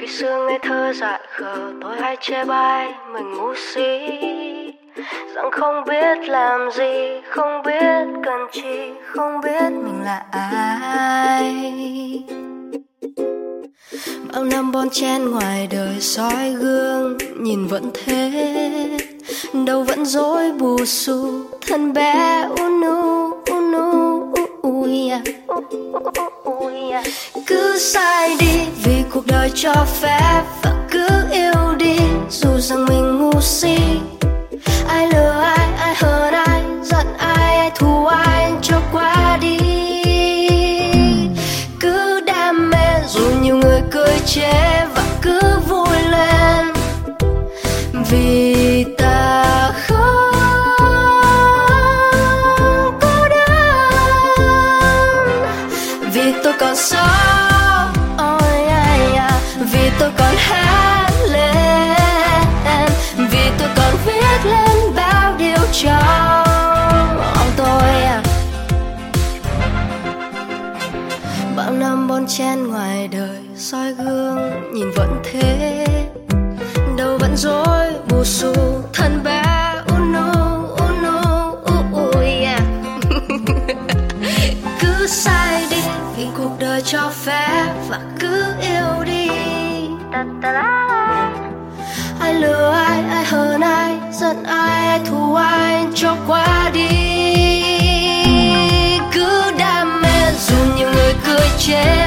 khi xưa ngây thơ dại khờ tôi hay chê bai mình ngu si rằng không biết làm gì không biết cần chi không biết mình là ai bao năm bon chen ngoài đời soi gương nhìn vẫn thế đâu vẫn dối bù xù thân bé unu unu ui cứ sai đi cuộc đời cho phép và cứ yêu đi, dù rằng mình ngu si. Ai lừa ai ai hờn ai, giận ai ai thù ai cho qua đi. Cứ đam mê dù nhiều người cười chế và cứ vui lên. Vì bon chen ngoài đời soi gương, nhìn vẫn thế. Đâu vẫn rối bù xù, thân bé unu unu ui yeah. cứ sai đi, vì cuộc đời cho phép và cứ yêu đi. Ai lừa ai ai hờn ai, giận ai ai thù ai, cho qua đi. Cứ đam mê dù nhiều người cười chê.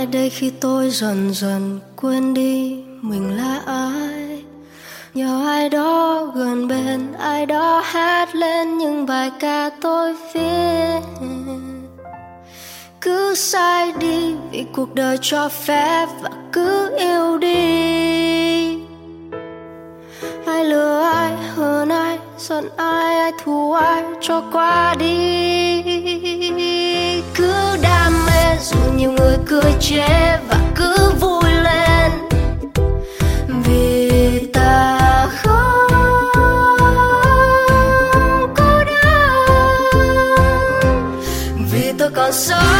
Lại đây khi tôi dần dần quên đi mình là ai. Nhờ ai đó gần bên, ai đó hát lên những bài ca tôi viết. Cứ sai đi vì cuộc đời cho phép và cứ yêu đi. Ai lừa ai hơn ai, giận ai ai thù ai cho qua đi dù nhiều người cười chế và cứ vui lên, vì ta không cô đơn vì tôi còn sống.